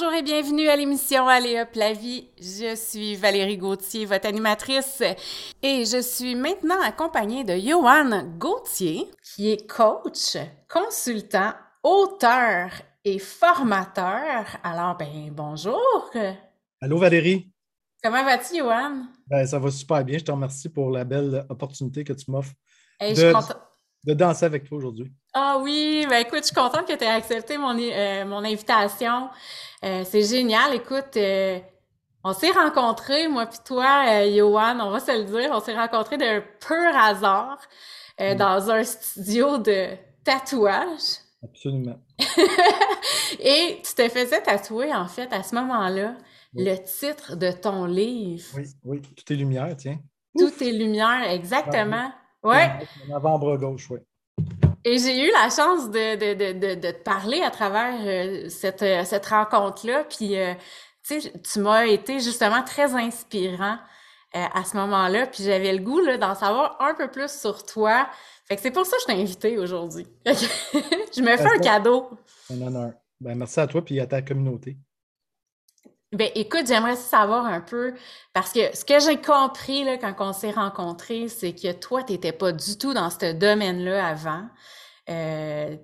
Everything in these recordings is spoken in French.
Bonjour et bienvenue à l'émission Allez hop la vie. Je suis Valérie Gauthier, votre animatrice, et je suis maintenant accompagnée de Johan Gauthier, qui est coach, consultant, auteur et formateur. Alors, ben, bonjour. Allô Valérie. Comment vas-tu, Johan? Ben, ça va super bien. Je te remercie pour la belle opportunité que tu m'offres de, danser avec toi aujourd'hui. Ah oui, ben écoute, je suis contente que tu aies accepté mon, euh, mon invitation. Euh, c'est génial. Écoute, euh, on s'est rencontrés, moi puis toi, Johan, on va se le dire, on s'est rencontrés d'un pur hasard mm. dans un studio de tatouage. Absolument. Et tu te faisais tatouer, en fait, à ce moment-là, le titre de ton livre. Oui, oui, Tout est lumière, tiens. Tout est lumière, exactement. Ouais. Mon avant-bras gauche, oui. Et j'ai eu la chance de, de, de, de, te parler à travers euh, cette, euh, cette rencontre-là. Puis, euh, tu sais, tu m'as été justement très inspirant à ce moment-là. Puis j'avais le goût d'en savoir un peu plus sur toi. Fait que c'est pour ça que je t'ai invité aujourd'hui. je me fais un cadeau. Un honneur. Ben, merci à toi et à ta communauté. Ben, écoute, j'aimerais savoir un peu, parce que ce que j'ai compris là, quand on s'est rencontrés, c'est que toi, tu n'étais pas du tout dans ce domaine-là avant. Euh,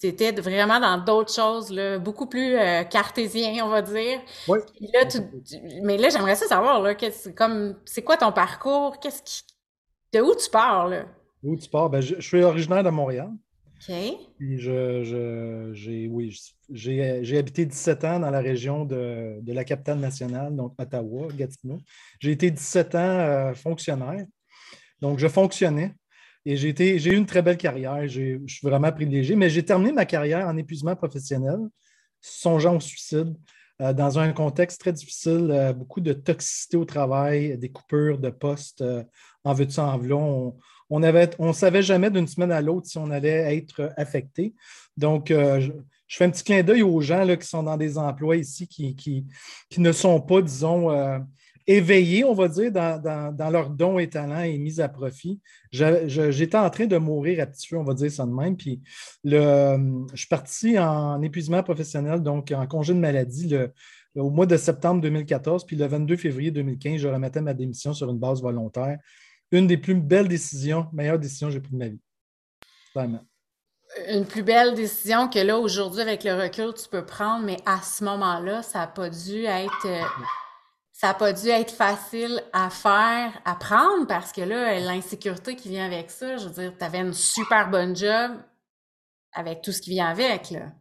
tu étais vraiment dans d'autres choses, là, beaucoup plus euh, cartésien, on va dire. Oui. Là, mais là, j'aimerais savoir, là, comme, c'est quoi ton parcours? Qu'est-ce qui, de où tu pars, là? Où tu pars? Ben, je, je suis originaire de Montréal. Je, j'ai, oui, j'ai, habité 17 ans dans la région de, la capitale nationale, donc Ottawa, Gatineau. J'ai été 17 ans euh, fonctionnaire. Donc, je fonctionnais et j'ai, j'ai eu une très belle carrière. je suis vraiment privilégié, mais j'ai terminé ma carrière en épuisement professionnel, songeant au suicide, euh, dans un contexte très difficile, euh, beaucoup de toxicité au travail, des coupures de postes en de ça, en on ne savait jamais d'une semaine à l'autre si on allait être affecté. Donc, euh, je, fais un petit clin d'œil aux gens là, qui sont dans des emplois ici qui, qui, ne sont pas, disons, euh, éveillés, on va dire, dans, leurs dons et talents et mis à profit. J'étais en train de mourir à petit feu, on va dire ça de même. Puis, le, je suis parti en épuisement professionnel, donc en congé de maladie au mois de septembre 2014. Puis, le 22 février 2015, je remettais ma démission sur une base volontaire une des plus belles décisions, meilleures décisions que j'ai prises de ma vie. Vraiment. Une plus belle décision que là, aujourd'hui, avec le recul, tu peux prendre, mais à ce moment-là, ça n'a pas dû être. Euh, ça n'a pas dû être facile à faire, à prendre, parce que là, l'insécurité qui vient avec ça, je veux dire, tu avais une super bonne job avec tout ce qui vient avec. Là.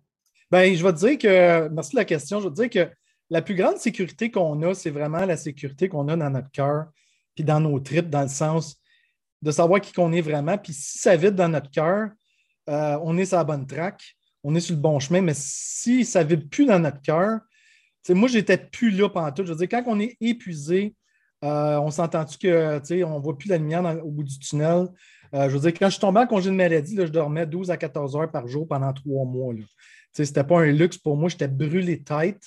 Bien, je vais te dire que, merci de la question, je vais te dire que la plus grande sécurité qu'on a, c'est vraiment la sécurité qu'on a dans notre cœur, puis dans nos tripes, dans le sens de savoir qui qu'on est vraiment. Puis si ça vide dans notre cœur, euh, on est sur la bonne traque, on est sur le bon chemin, mais si ça ne vide plus dans notre cœur, moi, j'étais plus là pendant tout. Je veux dire, quand on est épuisé, euh, on s'entend-tu qu'on ne voit plus la lumière au bout du tunnel? Euh, je veux dire, quand je suis tombé en congé de maladie, je dormais 12 à 14 heures par jour pendant trois mois. Ce n'était pas un luxe pour moi, j'étais brûlé tête.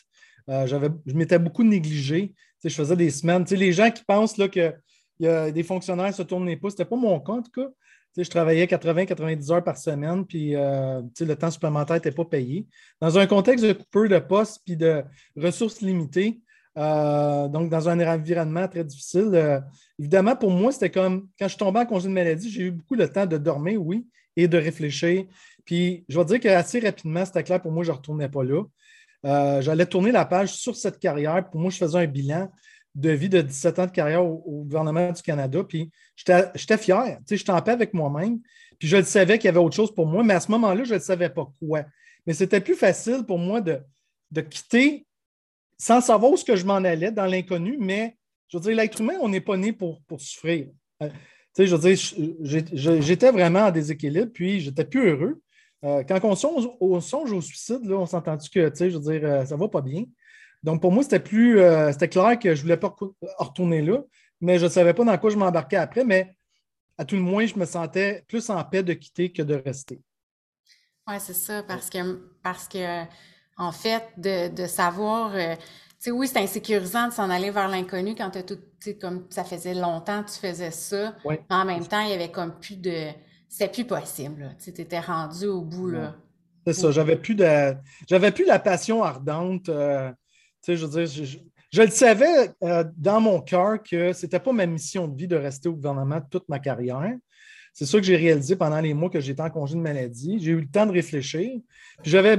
je m'étais beaucoup négligé je faisais des semaines. les gens qui pensent que y a des fonctionnaires se tournent les pouces, ce n'était pas mon cas en je travaillais 80-90 heures par semaine, puis euh, le temps supplémentaire n'était pas payé. Dans un contexte de coupure de poste puis de ressources limitées, euh, donc dans un environnement très difficile, euh, évidemment, pour moi, c'était comme quand je tombé en congé de maladie, j'ai eu beaucoup le temps de dormir, oui, et de réfléchir. Puis je vais dire qu'assez rapidement, c'était clair pour moi, je ne retournais pas là. Euh, j'allais tourner la page sur cette carrière. Pour moi, je faisais un bilan de vie de 17 ans de carrière au, gouvernement du Canada. Puis j'étais fier. J'étais en paix avec moi-même. Puis je le savais qu'il y avait autre chose pour moi, mais à ce moment-là, je ne savais pas quoi. Mais c'était plus facile pour moi de, de quitter sans savoir où ce que je m'en allais dans l'inconnu, mais je veux dire, l'être humain, on n'est pas né pour, pour souffrir. Euh, je veux dire, j'étais vraiment en déséquilibre, puis j'étais plus heureux. Euh, quand on songe, au suicide, là, on s'entend-tu que, je veux dire, euh, ça va pas bien? Donc, pour moi, c'était plus, euh, c'était clair que je ne voulais pas retourner là, mais je ne savais pas dans quoi je m'embarquais après, mais à tout le moins, je me sentais plus en paix de quitter que de rester. Oui, c'est ça, parce que, parce que, en fait, de, savoir, tu sais, oui, c'est insécurisant de s'en aller vers l'inconnu quand tu tout, comme ça faisait longtemps que tu faisais ça. Mais en même temps, il y avait comme plus de, c'était plus possible. Tu étais rendu au bout. Là. C'est ça, j'avais plus de j'avais plus la passion ardente. Euh, tu sais, je veux dire, je, le savais euh, dans mon cœur que ce n'était pas ma mission de vie de rester au gouvernement toute ma carrière. C'est ça que j'ai réalisé pendant les mois que j'étais en congé de maladie. J'ai eu le temps de réfléchir. J'avais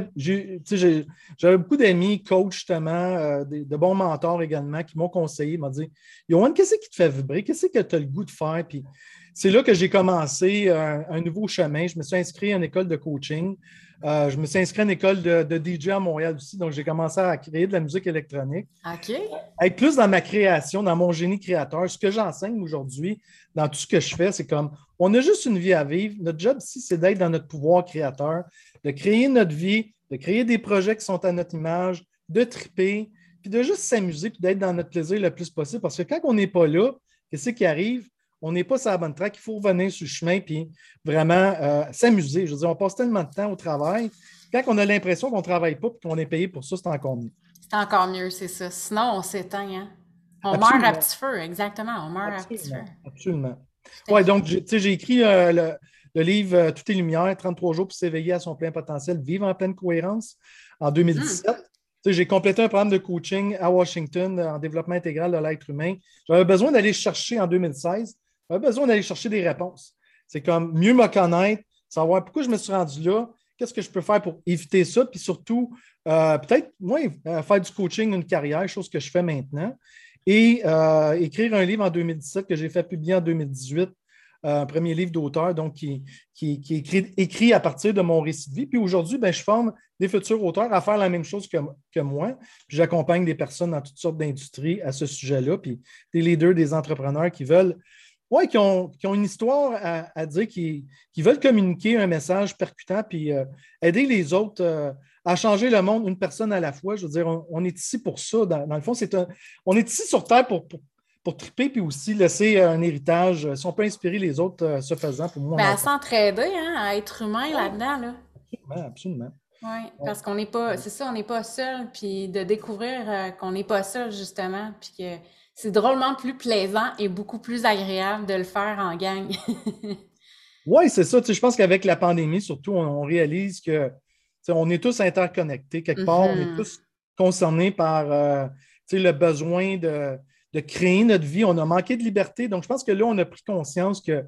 beaucoup d'amis, coachs justement, euh, de, bons mentors également, qui m'ont conseillé, m'ont dit Yoann, qu'est-ce qui te fait vibrer? Qu'est-ce que tu as le goût de faire? Puis c'est là que j'ai commencé un, un, nouveau chemin. Je me suis inscrit à une école de coaching. Euh, je me suis inscrit à une école de, DJ à Montréal aussi, donc j'ai commencé à créer de la musique électronique. OK. Être plus dans ma création, dans mon génie créateur. Ce que j'enseigne aujourd'hui, dans tout ce que je fais, c'est comme on a juste une vie à vivre. Notre job ici, c'est d'être dans notre pouvoir créateur, de créer notre vie, de créer des projets qui sont à notre image, de triper, puis de juste s'amuser, puis d'être dans notre plaisir le plus possible. Parce que quand on n'est pas là, qu'est-ce qui arrive? On n'est pas sur la bonne track. Il faut revenir sur le chemin puis vraiment euh, s'amuser. Je veux dire, on passe tellement de temps au travail. Quand on a l'impression qu'on ne travaille pas et qu'on est payé pour ça, c'est encore mieux. C'est encore mieux, c'est ça. Sinon, on s'éteint. Hein? On meurt à petit feu, exactement. On meurt à petit feu. Absolument. Oui, donc, j'ai écrit euh, le, livre euh, Tout est lumière, 33 jours pour s'éveiller à son plein potentiel, vivre en pleine cohérence en 2017. J'ai complété un programme de coaching à Washington en développement intégral de l'être humain. J'avais besoin d'aller chercher en 2016 pas besoin d'aller chercher des réponses. C'est comme mieux me connaître, savoir pourquoi je me suis rendu là, qu'est-ce que je peux faire pour éviter ça, puis surtout, euh, peut-être, moi, euh, faire du coaching, une carrière, chose que je fais maintenant, et euh, écrire un livre en 2017 que j'ai fait publier en 2018, un premier livre d'auteur, donc qui, qui, est écrit, à partir de mon récit de vie. Puis aujourd'hui, ben, je forme des futurs auteurs à faire la même chose que, que moi. J'accompagne des personnes dans toutes sortes d'industries à ce sujet-là, puis des leaders, des entrepreneurs qui veulent oui, qui ont, une histoire à, dire, qui, veulent communiquer un message percutant, puis euh, aider les autres euh, à changer le monde une personne à la fois. Je veux dire, on, est ici pour ça. Dans, le fond, c'est on est ici sur Terre pour, pour, triper, puis aussi laisser un héritage. Si on peut inspirer les autres euh, ce faisant, pour moi. Ben, à s'entraider, hein, à être humain là-dedans. Là. Absolument, absolument. Oui, parce qu'on n'est pas, c'est ça, on n'est pas seul, puis de découvrir qu'on n'est pas seul, justement, puis que c'est drôlement plus plaisant et beaucoup plus agréable de le faire en gang. oui, c'est ça. je pense qu'avec la pandémie, surtout, on, réalise que on est tous interconnectés. Quelque part, on est mm-hmm. tous concernés par euh, le besoin de, créer notre vie. On a manqué de liberté. Donc, je pense que là, on a pris conscience que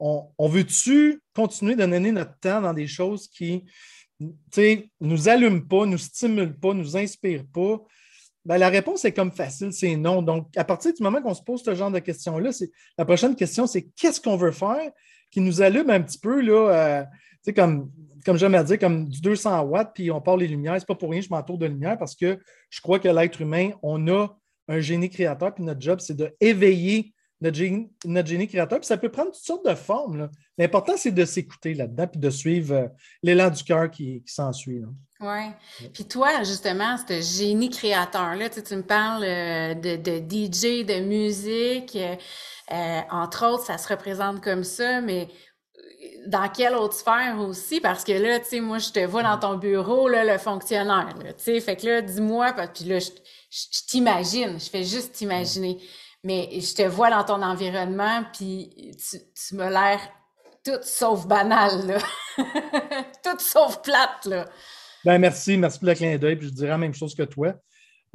on, on veut-tu continuer de donner notre temps dans des choses qui ne nous allument pas, nous stimulent pas, nous inspirent pas. Ben, la réponse est comme facile, c'est non. Donc, à partir du moment qu'on se pose ce genre de questions-là, la prochaine question, c'est qu'est-ce qu'on veut faire qui nous allume un petit peu, là, euh, comme, comme j'aime à dire, comme du 200 watts, puis on parle les lumières. C'est pas pour rien que je m'entoure de lumière parce que je crois que l'être humain, on a un génie créateur, puis notre job, c'est d'éveiller notre génie, notre génie créateur. Puis ça peut prendre toutes sortes de formes. L'important, c'est de s'écouter là-dedans, puis de suivre euh, l'élan du cœur qui, qui s'ensuit. Oui. Puis toi, justement, ce génie créateur-là, tu, tu, me parles euh, de, de, DJ, de musique, euh, entre autres, ça se représente comme ça, mais dans quelle autre sphère aussi? Parce que là, tu sais, moi, je te vois dans ton bureau, là, le fonctionnaire, tu sais, fait que là, dis-moi, puis là, je, t'imagine, je fais juste t'imaginer, mais je te vois dans ton environnement, puis tu, m'as l'air toute sauf banale, là. toute sauf plate, là. Ben, merci, merci pour le clin d'œil. Puis je dirais la même chose que toi.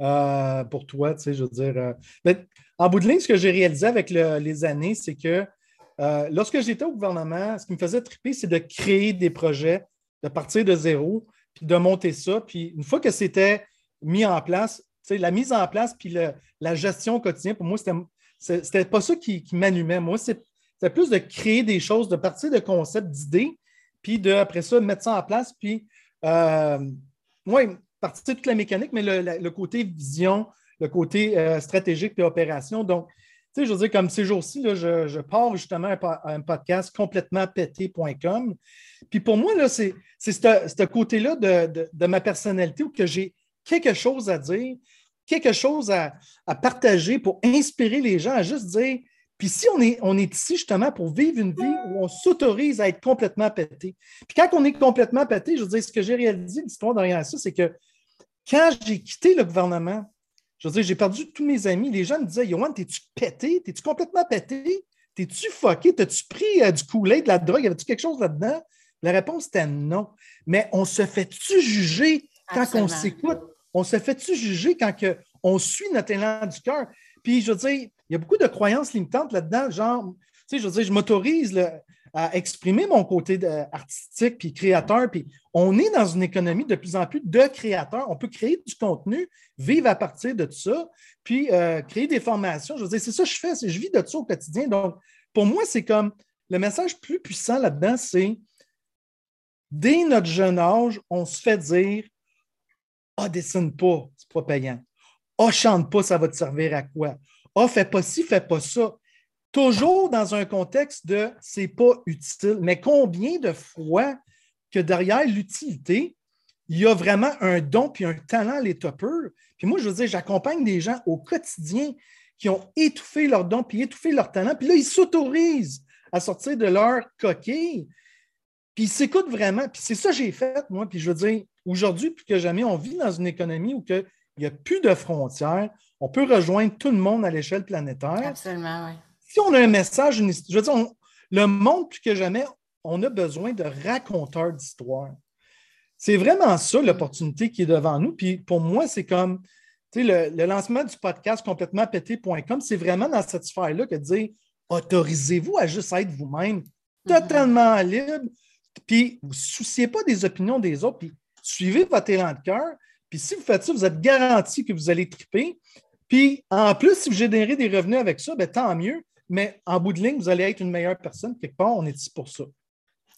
Euh, pour toi, tu sais, je veux dire. Euh, ben, en bout de ligne, ce que j'ai réalisé avec les années, c'est que euh, lorsque j'étais au gouvernement, ce qui me faisait triper, c'est de créer des projets, de partir de zéro, puis de monter ça. Puis une fois que c'était mis en place, la mise en place, puis la gestion quotidienne, pour moi, c'était, c'était pas ça qui, qui m'allumait. Moi, c'était plus de créer des choses, de partir de concepts, d'idées, puis de, après ça, mettre ça en place, puis euh, oui, partie de toute la mécanique, mais le, côté vision, le côté euh, stratégique et opération. Donc, tu sais, je veux dire, comme ces jours-ci, je, je, pars justement à un podcast complètement pété.com. Puis pour moi, là, c'est ce côté-là de, ma personnalité où que j'ai quelque chose à dire, quelque chose à, à, partager pour inspirer les gens à juste dire puis si on est, on est ici justement pour vivre une vie où on s'autorise à être complètement pété. Puis quand on est complètement pété, je veux dire, ce que j'ai réalisé, l'histoire derrière ça, c'est que quand j'ai quitté le gouvernement, je veux dire, j'ai perdu tous mes amis. Les gens me disaient, Yohan, t'es-tu pété? T'es-tu complètement pété? T'es-tu fucké? T'as-tu pris euh, du coulet, de la drogue? Y avait-tu quelque chose là-dedans? La réponse était non. Mais on se fait-tu juger quand on s'écoute? On se fait-tu juger quand on suit notre élan du cœur? Puis, je veux dire, il y a beaucoup de croyances limitantes là-dedans, genre, tu sais, je veux dire, je m'autorise à exprimer mon côté artistique puis créateur. Puis on est dans une économie de plus en plus de créateurs. On peut créer du contenu, vivre à partir de ça, puis euh, créer des formations. Je veux dire, c'est ça que je fais, je vis de ça au quotidien. Donc, pour moi, c'est comme le message plus puissant là-dedans, c'est dès notre jeune âge, on se fait dire Ah, dessine pas, c'est pas payant. Ah, chante pas, ça va te servir à quoi? Ah, fais pas ci, fais pas ça toujours dans un contexte de c'est pas utile. Mais combien de fois que derrière l'utilité, il y a vraiment un don puis un talent les toppers. Puis moi, je veux dire, j'accompagne des gens au quotidien qui ont étouffé leur don puis étouffé leur talent. Puis là, ils s'autorisent à sortir de leur coquille. Puis ils s'écoutent vraiment. Puis c'est ça que j'ai fait, moi. Puis je veux dire, aujourd'hui, plus que jamais, on vit dans une économie où il n'y a plus de frontières. On peut rejoindre tout le monde à l'échelle planétaire. Absolument, oui si on a un message, je veux dire, le monde, plus que jamais, on a besoin de raconteurs d'histoire. C'est vraiment ça l'opportunité qui est devant nous. Puis pour moi, c'est comme le, le lancement du podcast complètement pété.com, c'est vraiment dans cette sphère-là que de dire autorisez-vous à juste être vous-même, mm-hmm. totalement libre, puis vous ne souciez pas des opinions des autres, puis suivez votre élan de cœur. Puis si vous faites ça, vous êtes garanti que vous allez triper. Puis en plus, si vous générez des revenus avec ça, ben, tant mieux mais en bout de ligne, vous allez être une meilleure personne. Quelque part, on est ici pour ça.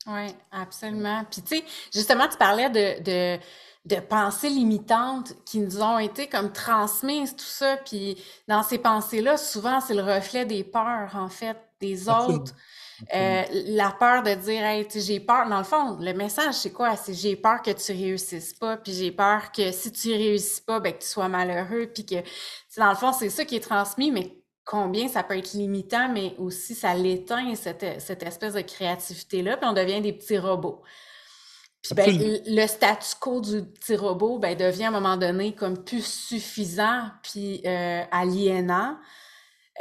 Oui, absolument. Puis, tu sais, justement, tu parlais de, de, pensées limitantes qui nous ont été comme transmises, tout ça. Puis, dans ces pensées-là, souvent, c'est le reflet des peurs, en fait, des autres. Euh, la peur de dire, hey, j'ai peur. Dans le fond, le message, c'est quoi? C'est j'ai peur que tu réussisses pas, puis j'ai peur que si tu réussis pas, ben, que tu sois malheureux, puis que, dans le fond, c'est ça qui est transmis, mais combien ça peut être limitant, mais aussi ça l'éteint, cette, espèce de créativité-là, puis on devient des petits robots. Puis ben, le statu quo du petit robot ben, devient à un moment donné comme plus suffisant puis euh, aliénant,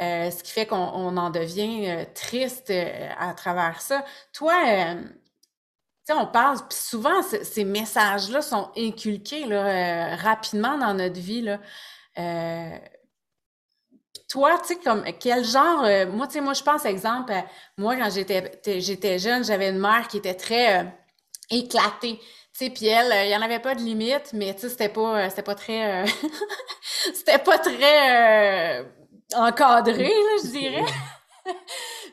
euh, ce qui fait qu'on en devient euh, triste à travers ça. Toi, tu sais, on parle, puis souvent ces messages-là sont inculqués là, rapidement dans notre vie. Là toi, tu sais, comme quel genre, euh, moi, tu sais, moi, je pense, exemple, moi, quand j'étais, jeune, j'avais une mère qui était très euh, éclatée. Puis elle, il n'y en avait pas de limite, mais tu sais, c'était pas, c'était pas très, c'était pas très encadré, là, je dirais.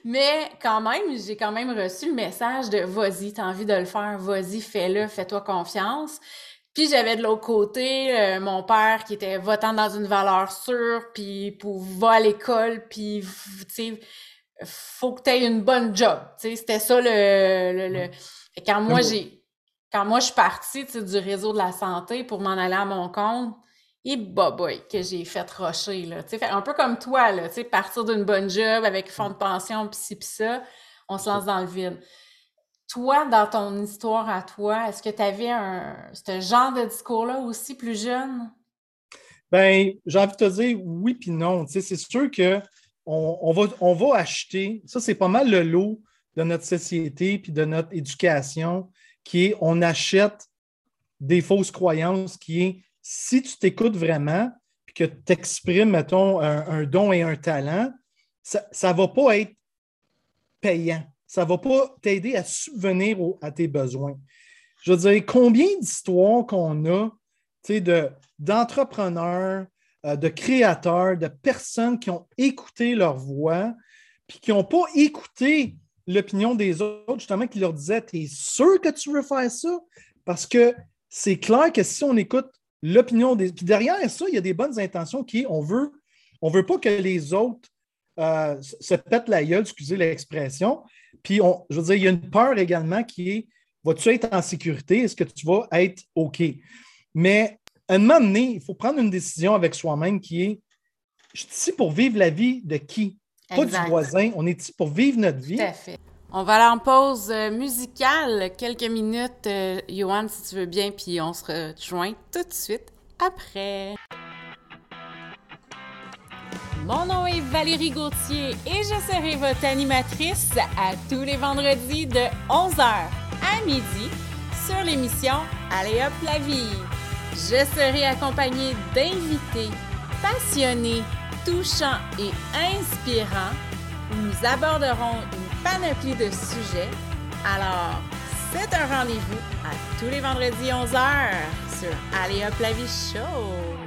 mais quand même, j'ai quand même reçu le message de vas-y, t'as envie de le faire, vas-y, fais-le, fais-toi confiance. Puis j'avais de l'autre côté euh, mon père qui était votant dans une valeur sûre, puis pour va à l'école, puis tu sais, faut que tu aies une bonne job. Tu sais, c'était ça le, le, quand moi j'ai quand moi je suis partie du réseau de la santé pour m'en aller à mon compte, et bah boy, que j'ai fait rocher là, tu sais, un peu comme toi là, tu sais, partir d'une bonne job avec fonds de pension puis ci puis ça, on se lance dans le vide. Toi, dans ton histoire à toi, est-ce que tu avais un, ce genre de discours-là aussi plus jeune? Bien, j'ai envie de te dire oui puis non. c'est sûr qu'on on va, on va acheter, ça c'est pas mal le lot de notre société puis de notre éducation, qui est on achète des fausses croyances, qui est si tu t'écoutes vraiment puis que tu exprimes, mettons, un, don et un talent, ça ne va pas être payant ça ne va pas t'aider à subvenir à tes besoins. Je veux dire, combien d'histoires qu'on a d'entrepreneurs, de, euh, de créateurs, de personnes qui ont écouté leur voix, puis qui n'ont pas écouté l'opinion des autres, justement, qui leur disaient Tu es sûr que tu veux faire ça? Parce que c'est clair que si on écoute l'opinion des. Puis derrière ça, il y a des bonnes intentions qui on veut, on veut pas que les autres euh, se pètent la gueule, excusez l'expression, puis, je veux dire, il y a une peur également qui est vas-tu être en sécurité? Est-ce que tu vas être OK? Mais à un moment donné, il faut prendre une décision avec soi-même qui est je suis ici pour vivre la vie de qui? Pas du voisin. On est ici pour vivre notre vie? Tout à fait. On va aller en pause euh, musicale, quelques minutes, euh, Johan, si tu veux bien, puis on se rejoint tout de suite après. Mon nom est Valérie Gauthier et je serai votre animatrice à tous les vendredis de 11h à midi sur l'émission Allez hop la vie. Je serai accompagnée d'invités passionnés, touchants et inspirants où nous aborderons une panoplie de sujets. Alors, c'est un rendez-vous à tous les vendredis 11h sur Allez hop la vie show.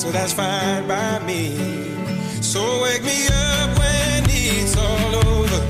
So that's fine by me. So wake me up when it's all over.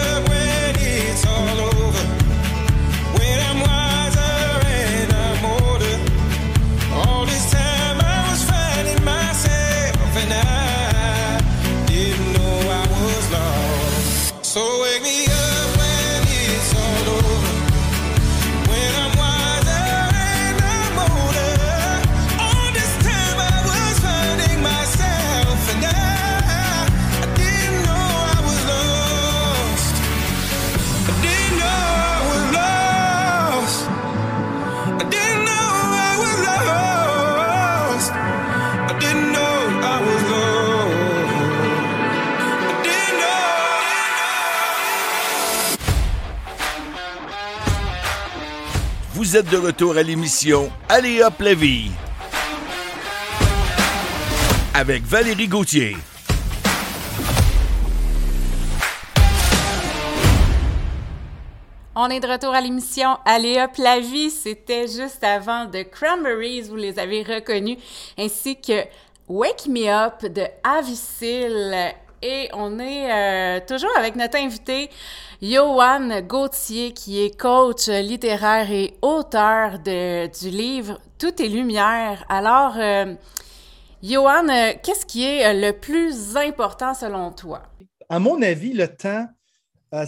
Vous êtes de retour à l'émission Allez hop la vie avec Valérie Gauthier. On est de retour à l'émission Allez hop la vie. C'était juste avant de Cranberries, vous les avez reconnus, ainsi que Wake Me Up de Avicil. Et on est euh, toujours avec notre invité, Johan Gauthier, qui est coach littéraire et auteur de, du livre Tout est lumière. Alors, Johan, euh, qu'est-ce qui est euh, le plus important selon toi? À mon avis, le temps,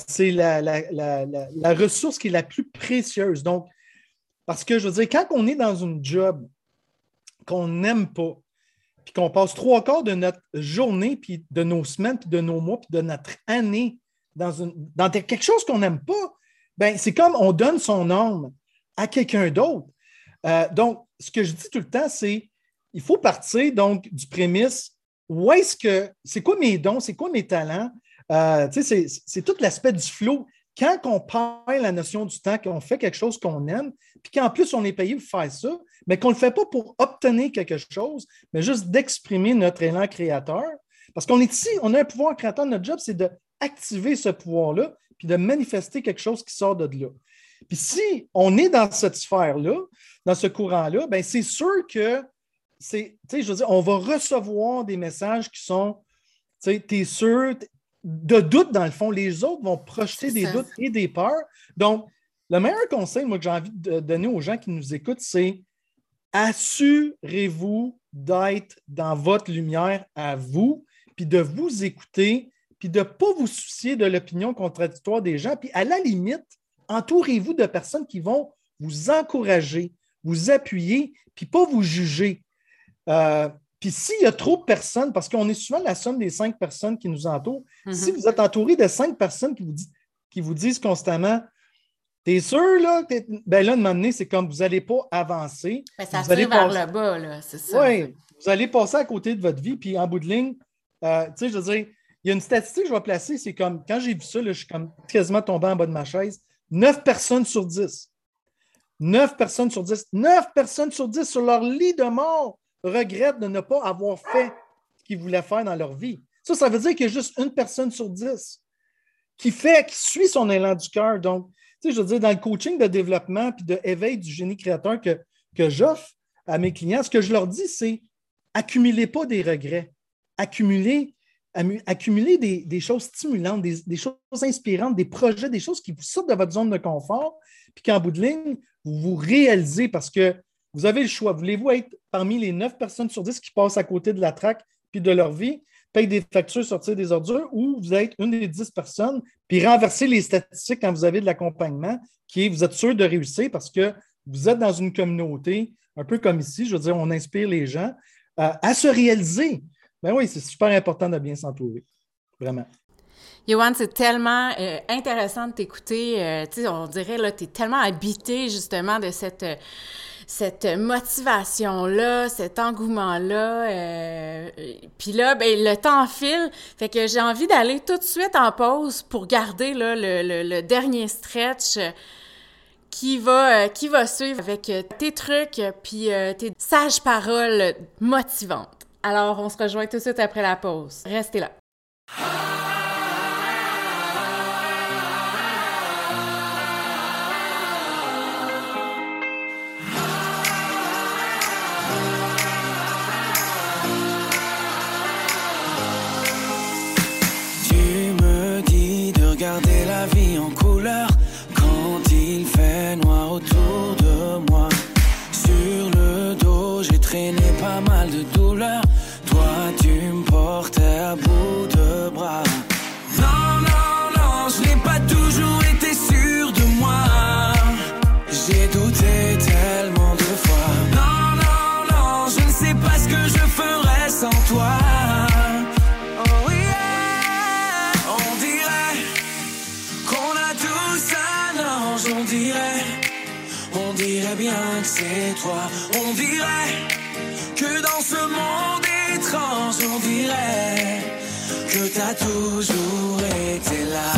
c'est la- la- la- la ressource qui est la plus précieuse. Donc, parce que je veux dire, quand on est dans une job qu'on n'aime pas, puis qu'on passe trois quarts de notre journée, puis de nos semaines, puis de nos mois, puis de notre année dans, une, dans quelque chose qu'on n'aime pas, ben, c'est comme on donne son âme à quelqu'un d'autre. Euh, donc, ce que je dis tout le temps, c'est il faut partir donc du prémisse où est-ce que c'est quoi mes dons, c'est quoi mes talents? Euh, c'est- c'est tout l'aspect du flow. Quand on perd la notion du temps, qu'on fait quelque chose qu'on aime, puis qu'en plus on est payé pour faire ça, mais qu'on ne le fait pas pour obtenir quelque chose, mais juste d'exprimer notre élan créateur. Parce qu'on est ici, on a un pouvoir créateur, notre job, c'est d'activer ce pouvoir-là, puis de manifester quelque chose qui sort de là. Puis si on est dans cette sphère-là, dans ce courant-là, ben c'est sûr que c'est, tu sais, je veux dire, on va recevoir des messages qui sont, tu sais, t'es sûr, de doutes dans le fond. Les autres vont projeter des ça. doutes et des peurs. Donc, le meilleur conseil, moi, que j'ai envie de donner aux gens qui nous écoutent, c'est assurez-vous d'être dans votre lumière à vous, puis de vous écouter, puis de ne pas vous soucier de l'opinion contradictoire des gens. Puis à la limite, entourez-vous de personnes qui vont vous encourager, vous appuyer, puis pas vous juger. Euh, puis s'il y a trop de personnes, parce qu'on est souvent la somme des cinq personnes qui nous entourent, Mhm. si vous êtes entouré de cinq personnes qui vous, disent, qui vous disent constamment T'es sûr, là? t'es- Ben là, de m'amener, c'est comme vous n'allez pas avancer. Ben, ça Vous allez vers passer- le bas, là, c'est ça. Oui, vous allez passer à côté de votre vie, puis en bout de ligne, euh, tu sais, je veux dire, il y a une statistique que je vais placer, c'est comme, quand j'ai vu ça, là, je suis comme quasiment tombé en bas de ma chaise, 9 personnes sur 10. 9 personnes sur 10. 9 personnes sur 10 sur leur lit de mort regrettent de ne pas avoir fait ce qu'ils voulaient faire dans leur vie. Ça, ça veut dire qu'il y a juste une personne sur 10 qui fait, qui suit son élan du cœur. Donc, tu sais, je veux dire, dans le coaching de développement puis de éveil du génie créateur que, j'offre à mes clients, ce que je leur dis, c'est accumulez pas des regrets. Accumulez, des choses stimulantes, des, des choses inspirantes, des projets, des choses qui vous sortent de votre zone de confort, puis qu'en bout de ligne, vous vous réalisez parce que vous avez le choix. Voulez-vous être parmi les 9 personnes sur 10 qui passent à côté de la traque puis de leur vie, payent des factures, sortir des ordures, ou vous êtes une des 10 personnes, puis renverser les statistiques quand vous avez de l'accompagnement, qui est vous êtes sûr de réussir parce que vous êtes dans une communauté, un peu comme ici, je veux dire, on inspire les gens euh, à se réaliser. Ben oui, c'est super important de bien s'entourer. Vraiment. Johan, c'est tellement euh, intéressant de t'écouter. euh, on dirait, là, tu es tellement habité justement de cette, cette motivation-là, cet engouement-là. euh, Puis là, ben, le temps file. Fait que j'ai envie d'aller tout de suite en pause pour garder là, le, le- dernier stretch. qui va, euh, qui va suivre avec euh, tes trucs puis tes sages paroles motivantes. Alors, on se rejoint tout de suite après la pause. Restez là. Toujours été là.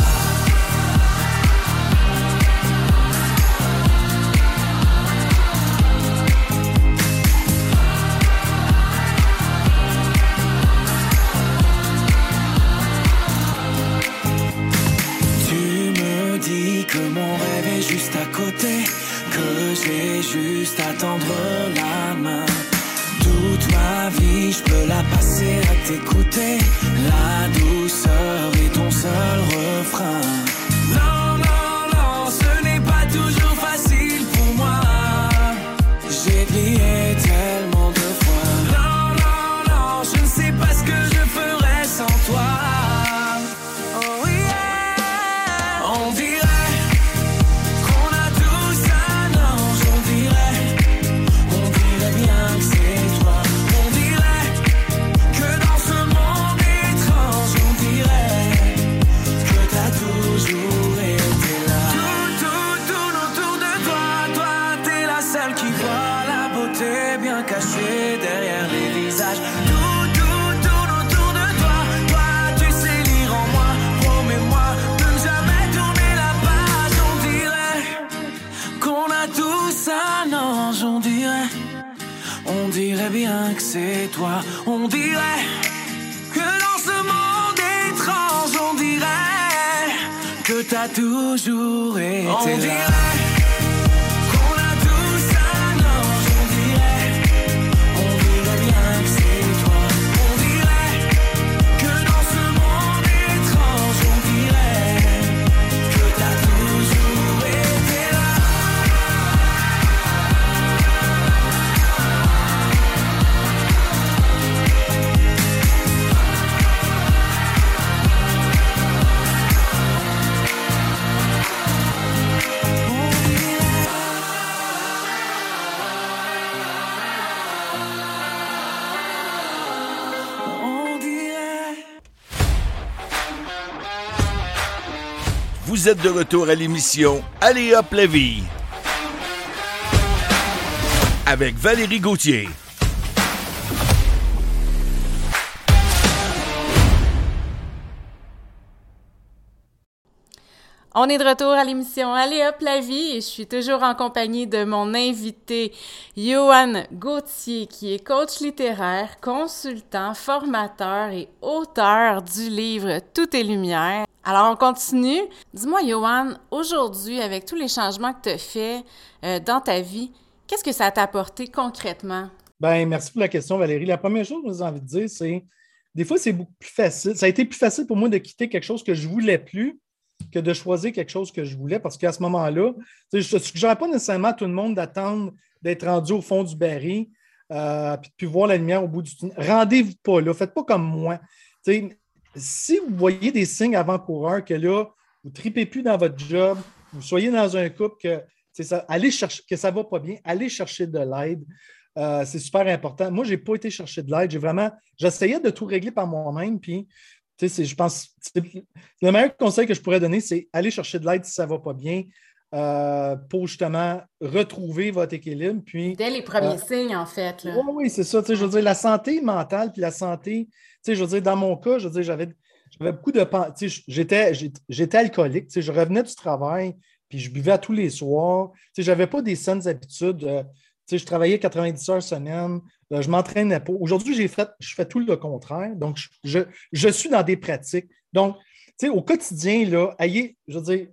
Tu me dis que mon rêve est juste à côté, que j'ai juste à tendre la main. Ma vie, je peux la passer à t'écouter. La douceur est ton seul refrain. Vous êtes de retour à l'émission Allez hop la vie avec Valérie Gauthier. On est de retour à l'émission Allez hop la vie et je suis toujours en compagnie de mon invité Johan Gauthier qui est coach littéraire, consultant, formateur et auteur du livre Tout est lumière. Alors on continue. Dis-moi Johan, aujourd'hui avec tous les changements que tu as faits euh, dans ta vie, qu'est-ce que ça t'a apporté concrètement? Ben merci pour la question Valérie. La première chose que j'ai envie de dire c'est des fois c'est beaucoup plus facile. Ça a été plus facile pour moi de quitter quelque chose que je voulais plus que de choisir quelque chose que je voulais parce qu'à ce moment-là, je ne suggérerais pas nécessairement à tout le monde d'attendre d'être rendu au fond du baril euh, puis de voir la lumière au bout du tunnel. Rendez-vous pas là, faites pas comme moi. Si vous voyez des signes avant-coureurs que là, vous ne tripez plus dans votre job, vous soyez dans un couple que ça, allez chercher, que ça ne va pas bien, allez chercher de l'aide. Euh, c'est super important. Moi, je n'ai pas été chercher de l'aide. J'ai vraiment, j'essayais de tout régler par moi-même. Puis je pense le meilleur conseil que je pourrais donner, c'est aller chercher de l'aide si ça ne va pas bien euh, pour justement retrouver votre équilibre. Puis, Dès les premiers euh, signes, en fait. Oui, oui, c'est ça. Je veux dire, la santé mentale puis la santé, je veux dire, dans mon cas, je veux dire, j'avais, j'avais beaucoup de. J'étais, j'étais alcoolique. Je revenais du travail, puis je buvais tous les soirs. Je n'avais pas des saines habitudes. Euh, je travaillais 90 heures semaine, je je m'entraînais pas. Aujourd'hui, j'ai fait, je fais tout le contraire. Donc, je, je, suis dans des pratiques. Donc, au quotidien, là, je veux dire,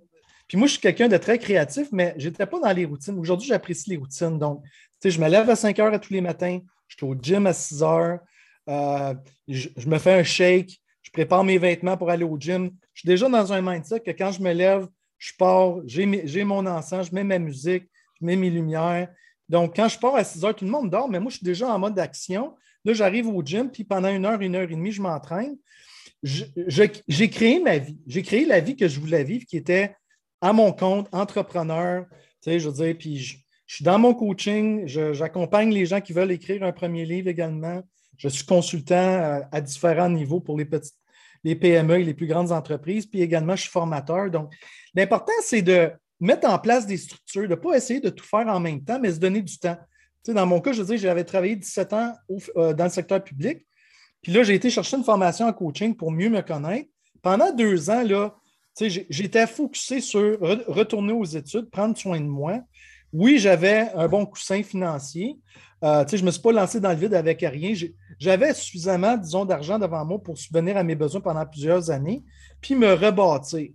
puis moi, je suis quelqu'un de très créatif, mais je n'étais pas dans les routines. Aujourd'hui, j'apprécie les routines. Donc, je me lève à 5 heures à tous les matins, je suis au gym à 6 heures, euh, je, me fais un shake, je prépare mes vêtements pour aller au gym. Je suis déjà dans un mindset que quand je me lève, je pars, j'ai mon encens, je mets ma musique, je mets mes lumières, donc, quand je pars à 6 heures, tout le monde dort, mais moi, je suis déjà en mode d'action. Là, j'arrive au gym, puis pendant une heure, une heure et demie, je m'entraîne. J'ai créé ma vie. J'ai créé la vie que je voulais vivre, qui était à mon compte, entrepreneur. Tu sais, je veux dire, puis je, suis dans mon coaching, j'accompagne les gens qui veulent écrire un premier livre également. Je suis consultant à, à différents niveaux pour les petites, les PME et les plus grandes entreprises. Puis également, je suis formateur. Donc, l'important, c'est de, mettre en place des structures, de ne pas essayer de tout faire en même temps, mais se donner du temps. dans mon cas, je veux dire, j'avais travaillé 17 ans euh, dans le secteur public. Puis là, j'ai été chercher une formation en coaching pour mieux me connaître. Pendant deux ans, là, j'étais focusé sur retourner aux études, prendre soin de moi. Oui, j'avais un bon coussin financier. Euh, je ne me suis pas lancé dans le vide avec rien. J'avais suffisamment, disons, d'argent devant moi pour subvenir à mes besoins pendant plusieurs années, puis me rebâtir.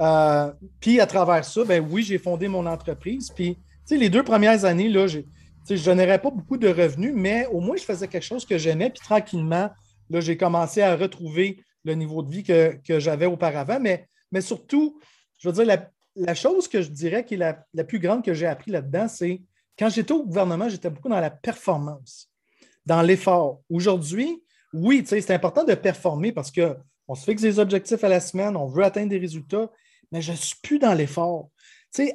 Euh, puis à travers ça, ben oui, j'ai fondé mon entreprise. Puis, les deux premières années, là, je n'aurais pas beaucoup de revenus, mais au moins, je faisais quelque chose que j'aimais. Puis tranquillement, là, j'ai commencé à retrouver le niveau de vie que, j'avais auparavant. Mais, mais surtout, je veux dire, la, chose que je dirais qui est la, la plus grande que j'ai appris là-dedans, c'est quand j'étais au gouvernement, j'étais beaucoup dans la performance, dans l'effort. Aujourd'hui, oui, c'est important de performer parce qu'on se fixe des objectifs à la semaine, on veut atteindre des résultats, mais je ne suis plus dans l'effort.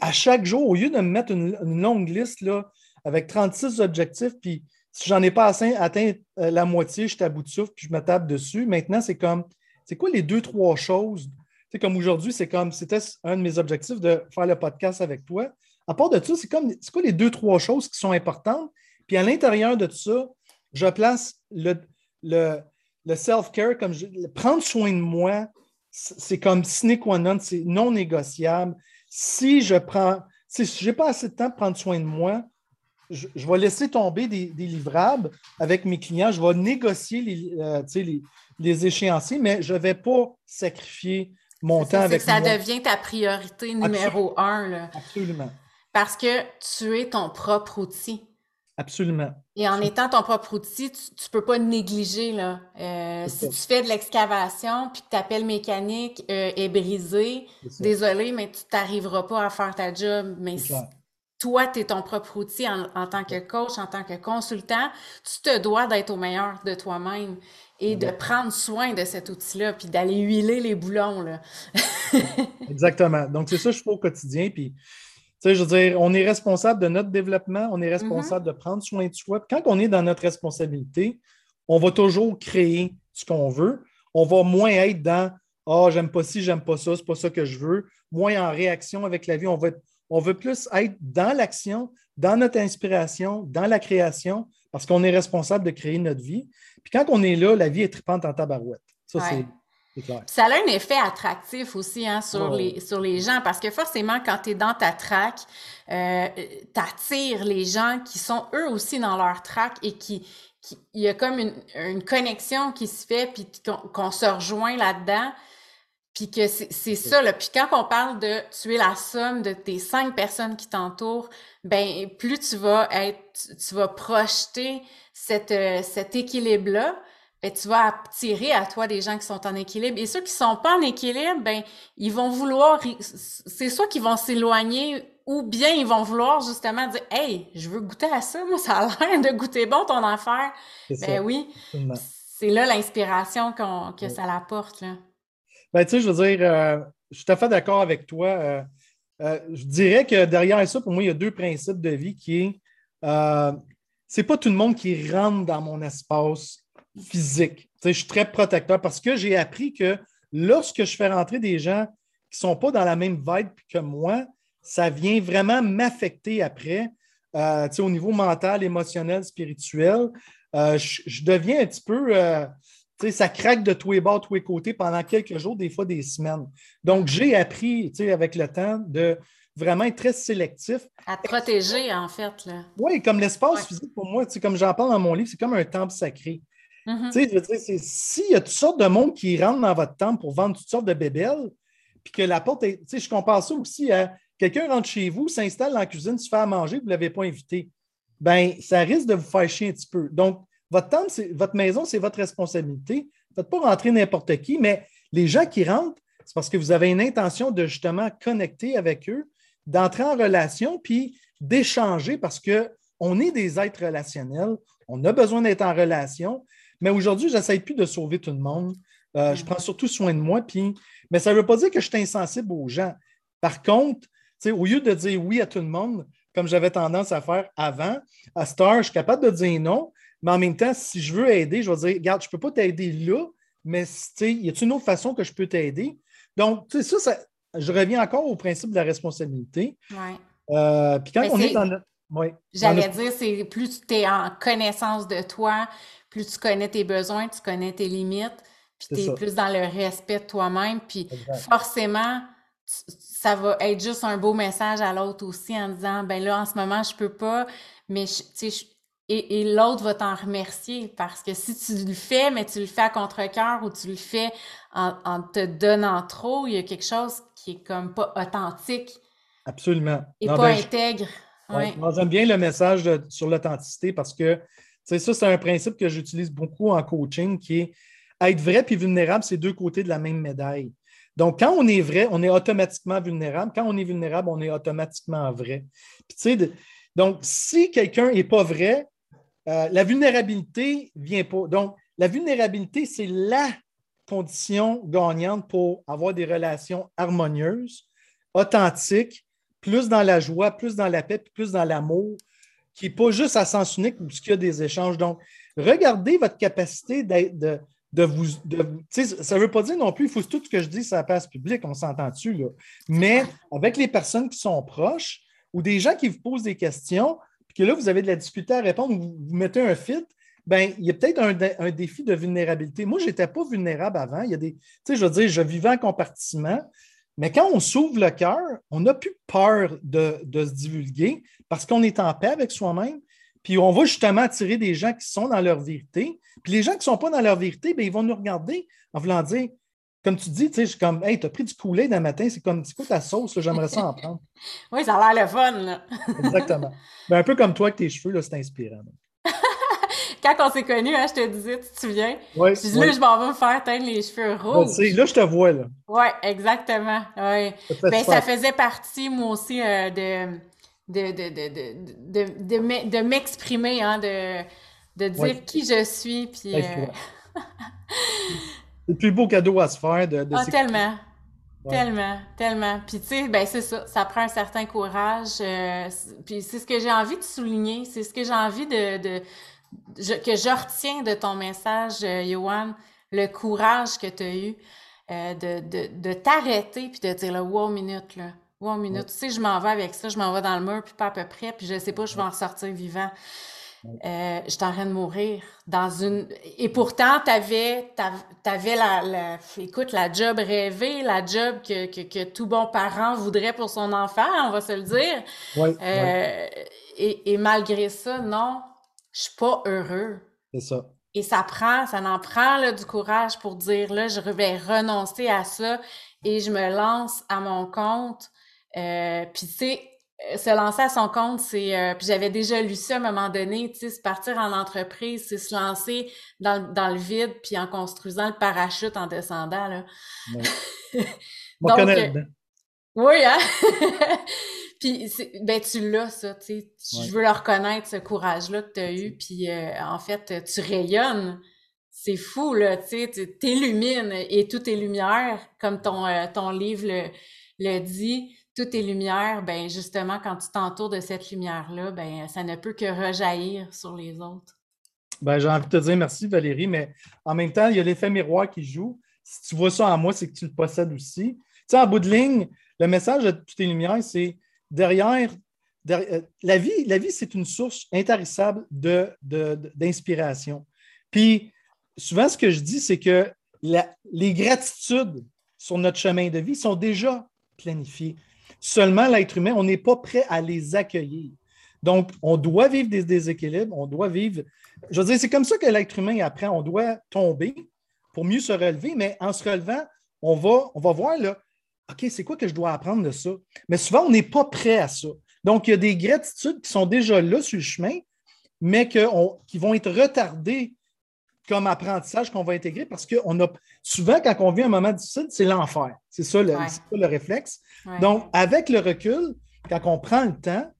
À chaque jour, au lieu de me mettre une, longue liste là, avec 36 objectifs, puis si j'en ai pas assez atteint euh, la moitié, je suis à bout de souffle, puis je me tape dessus. Maintenant, c'est comme, c'est quoi les deux, trois choses? Comme aujourd'hui, c'est comme, c'était un de mes objectifs de faire le podcast avec toi. À part de ça, c'est comme, c'est quoi les deux, trois choses qui sont importantes? Puis à l'intérieur de tout ça, je place le, le, le self-care, comme prendre soin de moi, c'est comme sine qua non, c'est non négociable. Si je prends, si je n'ai pas assez de temps pour prendre soin de moi, je, vais laisser tomber des, livrables avec mes clients, je vais négocier les, euh, les, échéanciers, mais je ne vais pas sacrifier mon temps avec ça devient ta priorité numéro un. Absolument. Parce que tu es ton propre outil. Absolument. Et en étant ton propre outil, tu ne peux pas négliger. Là. Euh, si tu fais de l'excavation puis que ta pelle mécanique euh, est brisée, désolé, mais tu n'arriveras pas à faire ta job. Mais toi, tu es ton propre outil en, tant que coach, en tant que consultant, tu te dois d'être au meilleur de toi-même et de prendre soin de cet outil-là, puis d'aller huiler les boulons. Là. Exactement. Donc, c'est ça que je fais au quotidien. Puis sais, je veux dire, on est responsable de notre développement, on est responsable de prendre soin de soi. quand on est dans notre responsabilité, on va toujours créer ce qu'on veut. On va moins être dans Ah, j'aime pas ci, j'aime pas ça, c'est pas ça que je veux. Moins en réaction avec la vie. On, on veut plus être dans l'action, dans notre inspiration, dans la création, parce qu'on est responsable de créer notre vie. Puis quand on est là, la vie est tripante en tabarouette. Ça, c'est ça a un effet attractif aussi hein, sur, les, sur les gens parce que forcément, quand tu es dans ta track, euh, tu attires les gens qui sont eux aussi dans leur track et qui, il y a comme une, une, connexion qui se fait puis qu'on se rejoint là-dedans. Puis que c'est ça, là. Puis quand on parle de tu es la somme de tes cinq personnes qui t'entourent, ben plus tu vas être, tu vas projeter cette, euh, cet équilibre-là ben, tu vas attirer à toi des gens qui sont en équilibre. Et ceux qui sont pas en équilibre, ben, ils vont vouloir, c'est soit qu'ils vont s'éloigner ou bien ils vont vouloir justement dire, hey, je veux goûter à ça, moi, ça a l'air de goûter bon ton affaire. Ben oui. C'est là l'inspiration que ça l'apporte, là. Ben, tu sais, je veux dire, euh, je suis tout à fait d'accord avec toi. Euh, euh, je dirais que derrière ça, pour moi, il y a deux principes de vie qui est, c'est pas tout le monde qui rentre dans mon espace physique. je suis très protecteur parce que j'ai appris que lorsque je fais rentrer des gens qui ne sont pas dans la même vibe que moi, ça vient vraiment m'affecter après, au niveau mental, émotionnel, spirituel. Je, deviens un petit peu, ça craque de tous les bords, tous les côtés pendant quelques jours, des fois des semaines. Donc, j'ai appris avec le temps de vraiment être très sélectif. À te protéger, en fait. Oui, comme l'espace physique, pour moi, comme j'en parle dans mon livre, c'est comme un temple sacré. Tu sais, je veux dire, s'il y a toutes sortes de monde qui rentre dans votre temple pour vendre toutes sortes de bébelles, puis que la porte est. Tu sais, je compare ça aussi à quelqu'un rentre chez vous, s'installe dans la cuisine, se fait à manger, vous ne l'avez pas invité. Bien, ça risque de vous faire chier un petit peu. Donc, votre temple, votre maison, c'est votre responsabilité. Vous ne faites pas rentrer n'importe qui, mais les gens qui rentrent, c'est parce que vous avez une intention de justement connecter avec eux, d'entrer en relation, puis d'échanger parce qu'on est des êtres relationnels. On a besoin d'être en relation. Mais aujourd'hui, je n'essaie plus de sauver tout le monde. Euh, je prends surtout soin de moi. Puis... Mais ça ne veut pas dire que je suis insensible aux gens. Par contre, au lieu de dire oui à tout le monde, comme j'avais tendance à faire avant, à Star, je suis capable de dire non. Mais en même temps, si je veux aider, je vais dire Regarde, je ne peux pas t'aider là, mais y a une autre façon que je peux t'aider? Donc, ça, ça, je reviens encore au principe de la responsabilité. Ouais. Euh, puis quand on est, dans notre. J'allais dire, c'est plus tu es en connaissance de toi, plus tu connais tes besoins, tu connais tes limites, puis tu es plus dans le respect de toi-même. Puis forcément, ça va être juste un beau message à l'autre aussi en disant ben là, en ce moment, je peux pas, mais tu sais, et, et l'autre va t'en remercier parce que si tu le fais, mais tu le fais à contre-cœur ou tu le fais en, te donnant trop, il y a quelque chose qui est comme pas authentique. Absolument. Et pas ben, intègre. J'aime bien le message sur l'authenticité parce que ça, c'est un principe que j'utilise beaucoup en coaching qui est être vrai puis vulnérable, c'est deux côtés de la même médaille. Donc, quand on est vrai, on est automatiquement vulnérable. Quand on est vulnérable, on est automatiquement vrai. donc, si quelqu'un n'est pas vrai, euh, la vulnérabilité vient pas. Donc, la vulnérabilité, c'est la condition gagnante pour avoir des relations harmonieuses, authentiques, plus dans la joie, plus dans la paix, plus dans l'amour, qui n'est pas juste à sens unique où il y a des échanges. Donc, regardez votre capacité de, de vous. ça ne veut pas dire non plus, il faut tout ce que je dis, ça la place publique, on s'entend dessus. Là. Mais avec les personnes qui sont proches ou des gens qui vous posent des questions, puis là, vous avez de la difficulté à répondre, vous, mettez un fit, ben, il y a peut-être un, défi de vulnérabilité. Moi, je n'étais pas vulnérable avant. Il y a des, je veux dire, je vivais en compartiment. Mais quand on s'ouvre le cœur, on n'a plus peur de, se divulguer parce qu'on est en paix avec soi-même. Puis on va justement attirer des gens qui sont dans leur vérité. Puis les gens qui ne sont pas dans leur vérité, bien, ils vont nous regarder en voulant dire, comme tu dis, tu sais, je suis comme, hey, t'as pris du coulet d'un matin, c'est comme, c'est quoi ta sauce, j'aimerais ça en prendre. oui, ça a l'air le fun, là. Exactement. Ben, un peu comme toi avec tes cheveux, là, c'est inspirant quand on s'est connus, hein, je te disais, tu te souviens? Oui. Je dis, là, je m'en vais me faire teindre les cheveux rouges. là, je te vois, là. Oui, exactement. Ouais. Ça, ben, ça faisait partie, moi aussi, euh, de, de, de, de, de m'exprimer, hein, de, de dire qui je suis. Puis, euh, c'est le plus beau cadeau à se faire. De, ah, tellement. Tellement, tellement. Puis tu sais, ben c'est ça, ça prend un certain courage. Euh, puis c'est ce que j'ai envie de souligner, c'est ce que j'ai envie de, que je retiens de ton message, euh, Johan, le courage que tu as eu. euh, de, de, de t'arrêter puis de dire là, wow, minute, là. Wow, minute. Tu sais, je m'en vais avec ça, je m'en vais dans le mur, puis pas à peu près, puis je sais pas, je vais en sortir vivant. Euh, je suis en train de mourir dans une. Et pourtant, tu avais, la, la, écoute, la job rêvée, la job que, que, que, tout bon parent voudrait pour son enfant, on va se le dire. Oui, euh, Et, et, malgré ça, non, je suis pas heureux. C'est ça. Et ça prend, ça en prend là, du courage pour dire là, je vais renoncer à ça et je me lance à mon compte. Euh, puis tu sais, se lancer à son compte, c'est. Euh, puis j'avais déjà lu ça à un moment donné, tu sais, se partir en entreprise, c'est se lancer dans, dans, le vide puis en construisant le parachute en descendant, là. Donc, euh, oui, hein? puis, ben, tu l'as, ça, tu sais. Je veux le reconnaître, ce courage-là que tu as eu. Puis, en fait, tu rayonnes. C'est fou, là, tu sais. T'illumines et tout est lumière, comme ton, ton livre le, le dit toutes tes lumières, ben justement, quand tu t'entoures de cette lumière-là, ben ça ne peut que rejaillir sur les autres. Ben, j'ai envie de te dire merci, Valérie, mais en même temps, il y a l'effet miroir qui joue. Si tu vois ça en moi, c'est que tu le possèdes aussi. Tu sais, en bout de ligne, le message de toutes tes lumières, c'est derrière, euh, la vie, la vie c'est une source intarissable d'inspiration. De, Puis, souvent, ce que je dis, c'est que les gratitudes sur notre chemin de vie sont déjà planifiées. Seulement, l'être humain, on n'est pas prêt à les accueillir. Donc, on doit vivre des déséquilibres, on doit vivre. Je veux dire, c'est comme ça que l'être humain apprend. On doit tomber pour mieux se relever, mais en se relevant, on va, voir là, OK, c'est quoi que je dois apprendre de ça? Mais souvent, on n'est pas prêt à ça. Donc, il y a des gratitudes qui sont déjà là sur le chemin, mais qui vont être retardées comme apprentissage qu'on va intégrer parce qu'on a souvent, quand on vit un moment difficile, c'est l'enfer. C'est ça, le, le réflexe. Donc, avec le recul, quand on prend le temps,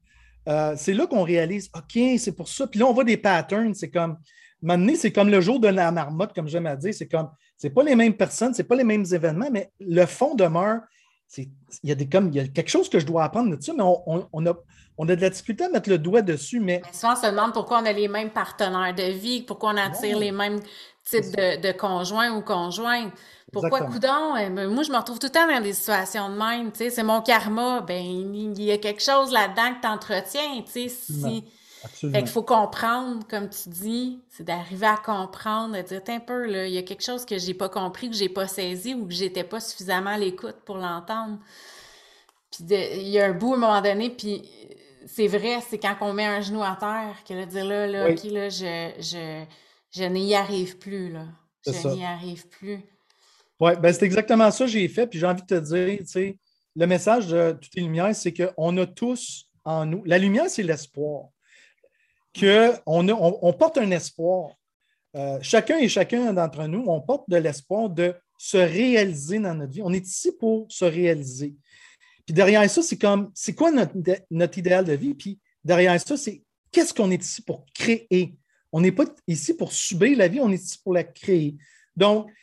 euh, c'est là qu'on réalise OK, c'est pour ça. Puis là, on voit des patterns. C'est comme, maintenant, c'est comme le jour de la marmotte, comme j'aime à dire. C'est comme, c'est pas les mêmes personnes, c'est pas les mêmes événements, mais le fond demeure. Il y, a des, comme, il y a quelque chose que je dois apprendre de ça, mais on, on a on a de la difficulté à mettre le doigt dessus, mais. souvent, on se demande pourquoi on a les mêmes partenaires de vie, pourquoi on attire les mêmes types de, conjoints ou conjointes. Pourquoi, coudon? Eh, moi, je me retrouve tout le temps dans des situations de même, c'est mon karma. Ben, il y a quelque chose là-dedans que tu entretiens, si. Fait qu'il faut comprendre, comme tu dis, c'est d'arriver à comprendre, de dire, un peu, là, il y a quelque chose que j'ai pas compris, que j'ai pas saisi ou que j'étais pas suffisamment à l'écoute pour l'entendre. Puis il y a un bout à un moment donné, puis c'est vrai, c'est quand on met un genou à terre que là, dire là, là, OK, là, je, je, je n'y arrive plus, là. Je n'y arrive plus. Oui, ben c'est exactement ça que j'ai fait. Puis j'ai envie de te dire, tu sais, le message de Toutes les lumières, c'est qu'on a tous en nous. La lumière, c'est l'espoir. Qu'on on, on, porte un espoir. Euh, chacun et chacun d'entre nous, on porte de l'espoir de se réaliser dans notre vie. On est ici pour se réaliser. Puis derrière ça, c'est comme, c'est quoi notre, notre, idéal de vie? Puis derrière ça, c'est qu'est-ce qu'on est ici pour créer? On n'est pas ici pour subir la vie, on est ici pour la créer. Donc, tu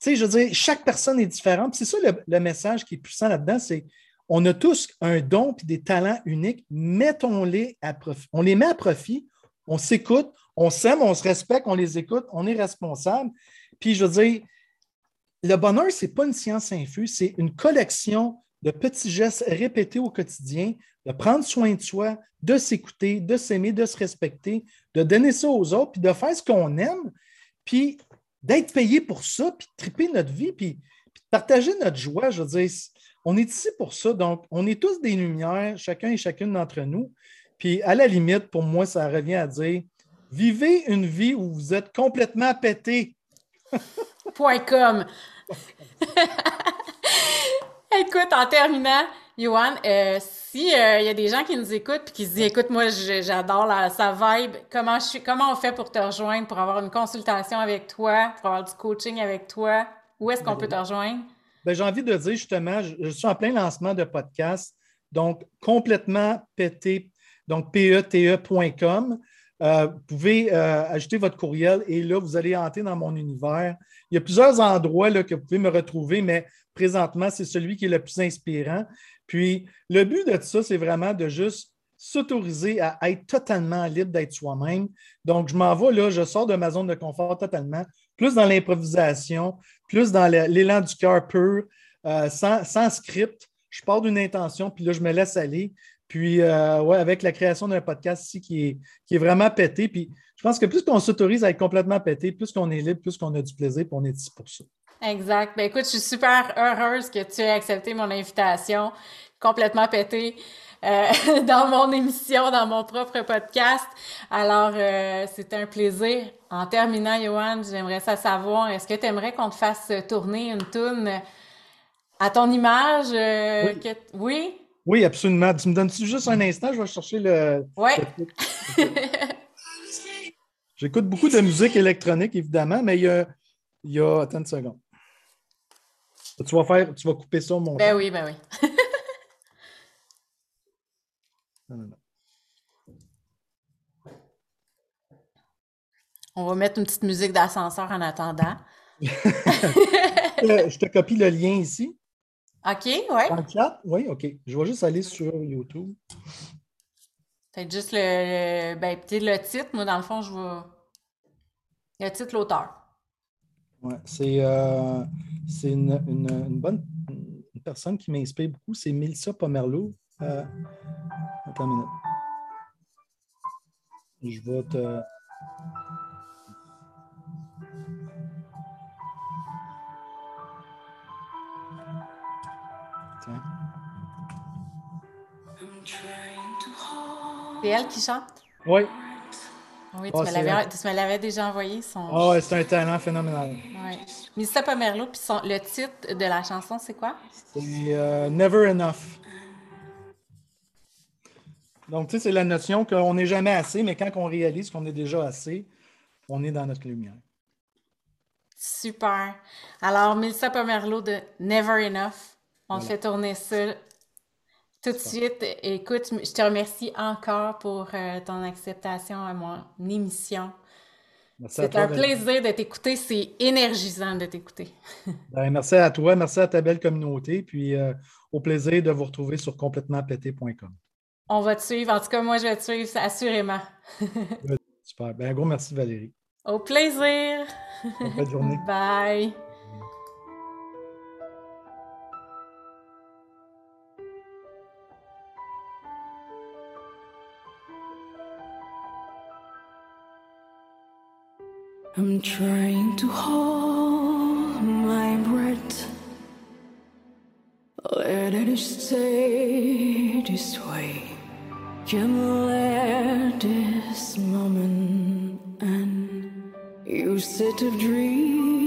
sais, je veux dire, chaque personne est différente. C'est ça le, message qui est puissant là-dedans, c'est on a tous un don et des talents uniques. Mettons-les à profit. On les met à profit, on s'écoute, on s'aime, on se respecte, on les écoute, on est responsable. Puis, je veux dire, le bonheur, ce n'est pas une science infuse, c'est une collection de petits gestes répétés au quotidien, de prendre soin de soi, de s'écouter, de s'aimer, de se respecter, de donner ça aux autres, puis de faire ce qu'on aime, puis d'être payé pour ça, puis de triper notre vie, puis, de partager notre joie. Je veux dire, on est ici pour ça. Donc, on est tous des lumières, chacun et chacune d'entre nous. Puis, à la limite, pour moi, ça revient à dire vivez une vie où vous êtes complètement pété. Point com. Écoute, en terminant, Yohan, euh, si euh, il y a des gens qui nous écoutent et qui se disent écoute, moi j'adore sa vibe, comment je comment on fait pour te rejoindre, pour avoir une consultation avec toi, pour avoir du coaching avec toi, où est-ce qu'on peut te rejoindre? Ben, j'ai envie de dire justement, je, suis en plein lancement de podcast, donc complètement pété, donc pete.com. Euh, vous pouvez ajouter votre courriel et là, vous allez entrer dans mon univers. Il y a plusieurs endroits là, que vous pouvez me retrouver, mais présentement, c'est celui qui est le plus inspirant. Puis, le but de tout ça, c'est vraiment de juste s'autoriser à être totalement libre d'être soi-même. Donc, je m'en vais là, je sors de ma zone de confort totalement. Plus dans l'improvisation, plus dans l'élan du cœur pur, euh, sans, script. Je pars d'une intention, puis là, je me laisse aller. Puis, euh, ouais, avec la création d'un podcast ici qui est, qui est vraiment pété. Puis, je pense que plus qu'on s'autorise à être complètement pété, plus qu'on est libre, plus qu'on a du plaisir, puis on est ici pour ça. Exact. Ben écoute, je suis super heureuse que tu aies accepté mon invitation, complètement pété. Euh, dans mon émission, dans mon propre podcast. Alors, euh, c'est un plaisir. En terminant, Johan, j'aimerais ça savoir, est-ce que tu aimerais qu'on te fasse tourner une toune à ton image? Euh, oui. oui? Oui, absolument. Tu me donnes juste un instant? Je vais chercher le... Oui. J'écoute beaucoup de musique électronique, évidemment, mais il y a... Il y a... Attends une seconde. Tu vas faire... Tu vas couper ça, mon... Ben oui, ben oui. On va mettre une petite musique d'ascenseur en attendant. je te copie le lien ici. OK, ouais. En chat? Oui, OK. Je vais juste aller sur YouTube. Peut-être juste le, ben, le titre. Moi, dans le fond, je vais. Le titre, l'auteur. Oui, c'est euh, une, une, une, bonne une personne qui m'inspire beaucoup. C'est Melissa Pomerleau. Euh, attends une minute. Je vais te. Tiens. C'est elle qui chante? Oui. Oui, tu, me l'avais déjà envoyé. Son... Oh, c'est un talent phénoménal. Oui. Melissa Pomerleau, puis son... le titre de la chanson, c'est quoi? C'est euh, Never Enough. Donc, tu sais, c'est la notion qu'on n'est jamais assez, mais quand on réalise qu'on est déjà assez, on est dans notre lumière. Super. Alors, Melissa Pomerleau de Never Enough. On fait tourner ça tout de suite. Écoute, je te remercie encore pour euh, ton acceptation à mon émission. C'est un plaisir de t'écouter. C'est énergisant de t'écouter. Ben, merci à toi. Merci à ta belle communauté. Puis euh, au plaisir de vous retrouver sur complétementpété.com. On va te suivre. En tout cas, moi, je vais te suivre, assurément. Super. Ben, un gros merci, Valérie. Au plaisir. Bonne journée. Bye. I'm trying to hold my breath. Let it stay this way. Can let this moment end. You set of dreaming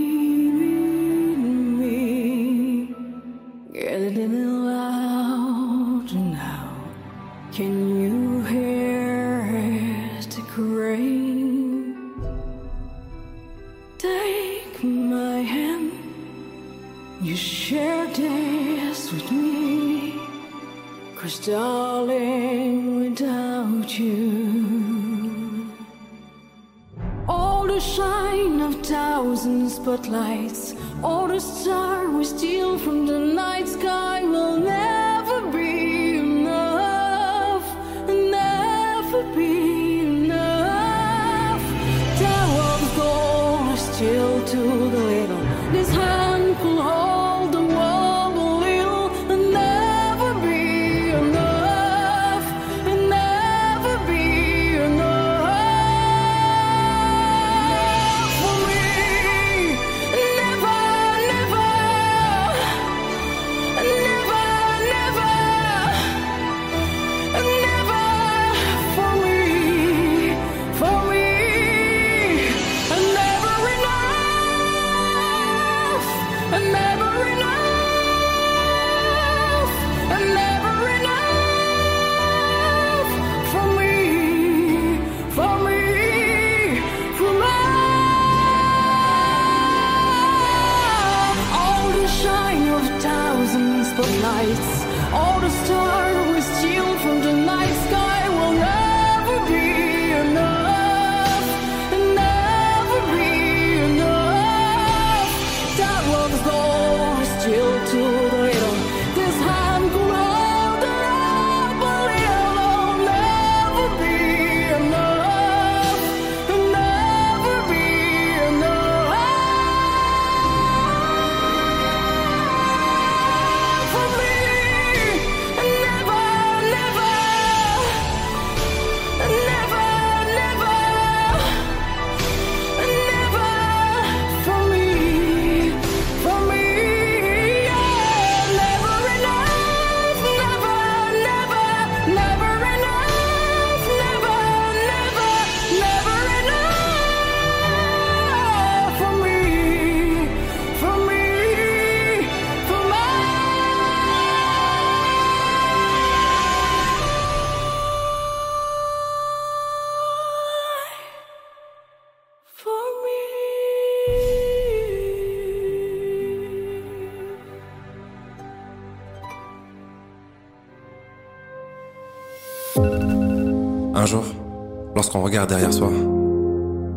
lorsqu'on regarde derrière soi,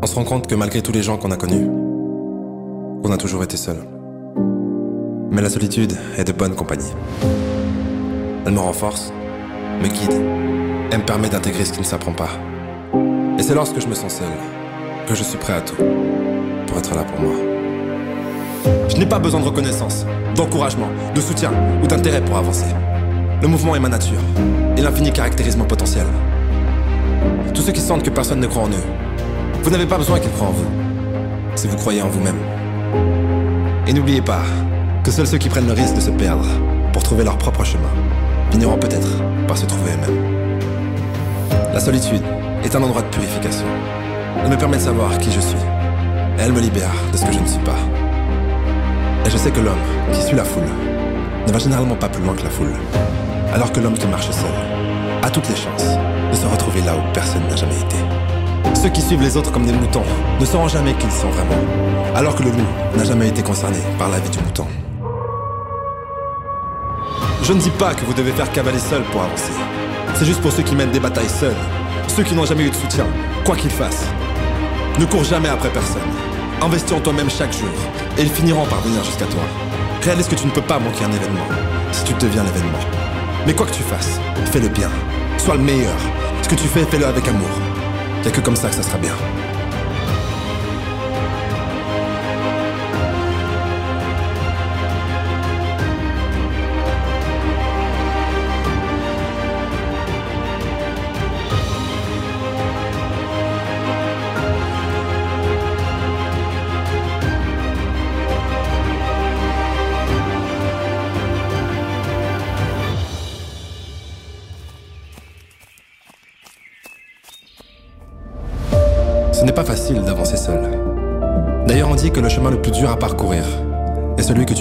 on se rend compte que malgré tous les gens qu'on a connus, on a toujours été seul. Mais la solitude est de bonne compagnie. Elle me renforce, me guide et me permet d'intégrer ce qui ne s'apprend pas. Et c'est lorsque je me sens seul que je suis prêt à tout pour être là pour moi. Je n'ai pas besoin de reconnaissance, d'encouragement, de soutien ou d'intérêt pour avancer. Le mouvement est ma nature et l'infini caractérise mon potentiel. Tous ceux qui sentent que personne ne croit en eux, vous n'avez pas besoin qu'ils croient en vous, si vous croyez en vous-même. Et n'oubliez pas que seuls ceux qui prennent le risque de se perdre pour trouver leur propre chemin finiront peut-être par se trouver eux-mêmes. La solitude est un endroit de purification. Elle me permet de savoir qui je suis. Elle me libère de ce que je ne suis pas. Et je sais que l'homme qui suit la foule ne va généralement pas plus loin que la foule. Alors que l'homme qui marche seul a toutes les chances de se retrouver là où personne n'a jamais été. Ceux qui suivent les autres comme des moutons ne sauront jamais qui ils sont vraiment. Alors que le loup n'a jamais été concerné par la vie du mouton. Je ne dis pas que vous devez faire cavaler seul pour avancer. C'est juste pour ceux qui mènent des batailles seuls. Ceux qui n'ont jamais eu de soutien, quoi qu'ils fassent. Ne cours jamais après personne. Investis en toi-même chaque jour, et ils finiront par venir jusqu'à toi. Réalise que tu ne peux pas manquer un événement, si tu deviens l'événement. Mais quoi que tu fasses, fais le bien. Sois le meilleur. Ce que tu fais, fais-le avec amour. Y'a que comme ça que ça sera bien.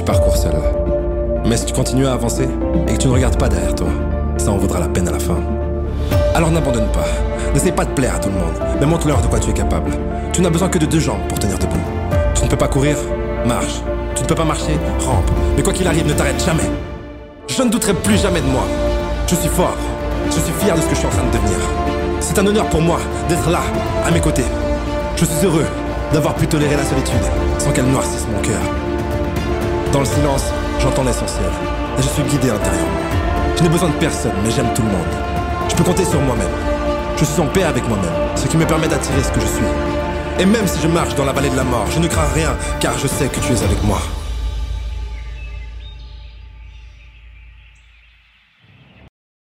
Parcours seul. Mais si tu continues à avancer et que tu ne regardes pas derrière toi, ça en vaudra la peine à la fin. Alors n'abandonne pas. N'essaie pas de plaire à tout le monde, mais montre-leur de quoi tu es capable. Tu n'as besoin que de deux jambes pour tenir debout. Tu ne peux pas courir Marche. Tu ne peux pas marcher Rampe. Mais quoi qu'il arrive, ne t'arrête jamais. Je ne douterai plus jamais de moi. Je suis fort. Je suis fier de ce que je suis en train de devenir. C'est un honneur pour moi d'être là, à mes côtés. Je suis heureux d'avoir pu tolérer la solitude sans qu'elle noircisse mon cœur. Dans le silence, j'entends l'essentiel et je suis guidé intérieurement. Je n'ai besoin de personne, mais j'aime tout le monde. Je peux compter sur moi-même. Je suis en paix avec moi-même, ce qui me permet d'attirer ce que je suis. Et même si je marche dans la vallée de la mort, je ne crains rien, car je sais que tu es avec moi.